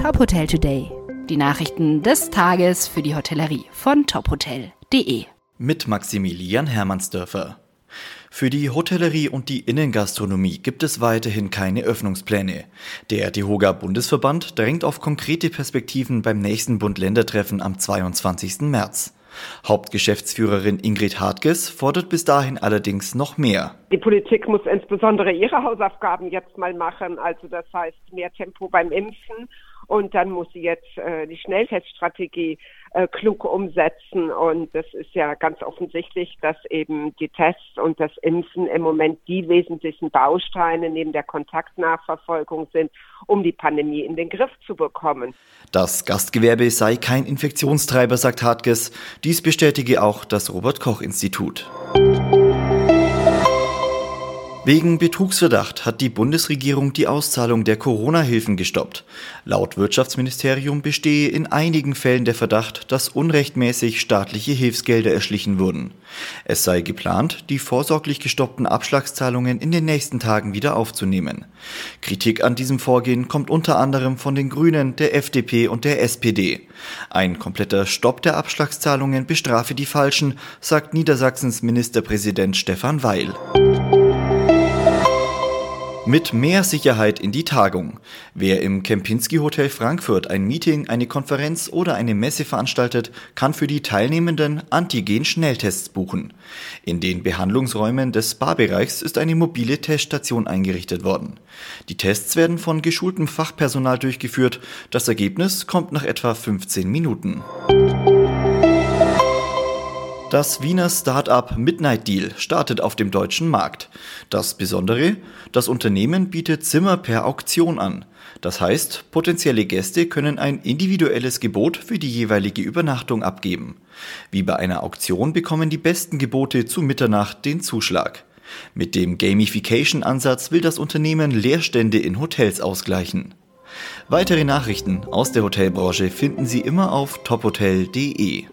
Top Hotel Today. Die Nachrichten des Tages für die Hotellerie von tophotel.de. Mit Maximilian Hermannsdörfer. Für die Hotellerie und die Innengastronomie gibt es weiterhin keine Öffnungspläne. Der DEHOGA Bundesverband drängt auf konkrete Perspektiven beim nächsten Bund-Länder-Treffen am 22. März. Hauptgeschäftsführerin Ingrid Hartges fordert bis dahin allerdings noch mehr. Die Politik muss insbesondere ihre Hausaufgaben jetzt mal machen, also das heißt mehr Tempo beim Impfen und dann muss sie jetzt äh, die Schnellteststrategie äh, klug umsetzen. Und das ist ja ganz offensichtlich, dass eben die Tests und das Impfen im Moment die wesentlichen Bausteine neben der Kontaktnachverfolgung sind, um die Pandemie in den Griff zu bekommen. Das Gastgewerbe sei kein Infektionstreiber, sagt Hartges. Dies bestätige auch das Robert Koch Institut. Wegen Betrugsverdacht hat die Bundesregierung die Auszahlung der Corona-Hilfen gestoppt. Laut Wirtschaftsministerium bestehe in einigen Fällen der Verdacht, dass unrechtmäßig staatliche Hilfsgelder erschlichen wurden. Es sei geplant, die vorsorglich gestoppten Abschlagszahlungen in den nächsten Tagen wieder aufzunehmen. Kritik an diesem Vorgehen kommt unter anderem von den Grünen, der FDP und der SPD. Ein kompletter Stopp der Abschlagszahlungen bestrafe die Falschen, sagt Niedersachsens Ministerpräsident Stefan Weil. Mit mehr Sicherheit in die Tagung. Wer im Kempinski Hotel Frankfurt ein Meeting, eine Konferenz oder eine Messe veranstaltet, kann für die Teilnehmenden Antigen-Schnelltests buchen. In den Behandlungsräumen des Spa-Bereichs ist eine mobile Teststation eingerichtet worden. Die Tests werden von geschultem Fachpersonal durchgeführt. Das Ergebnis kommt nach etwa 15 Minuten. Das Wiener Start-up Midnight Deal startet auf dem deutschen Markt. Das Besondere, das Unternehmen bietet Zimmer per Auktion an. Das heißt, potenzielle Gäste können ein individuelles Gebot für die jeweilige Übernachtung abgeben. Wie bei einer Auktion bekommen die besten Gebote zu Mitternacht den Zuschlag. Mit dem Gamification-Ansatz will das Unternehmen Leerstände in Hotels ausgleichen. Weitere Nachrichten aus der Hotelbranche finden Sie immer auf tophotel.de.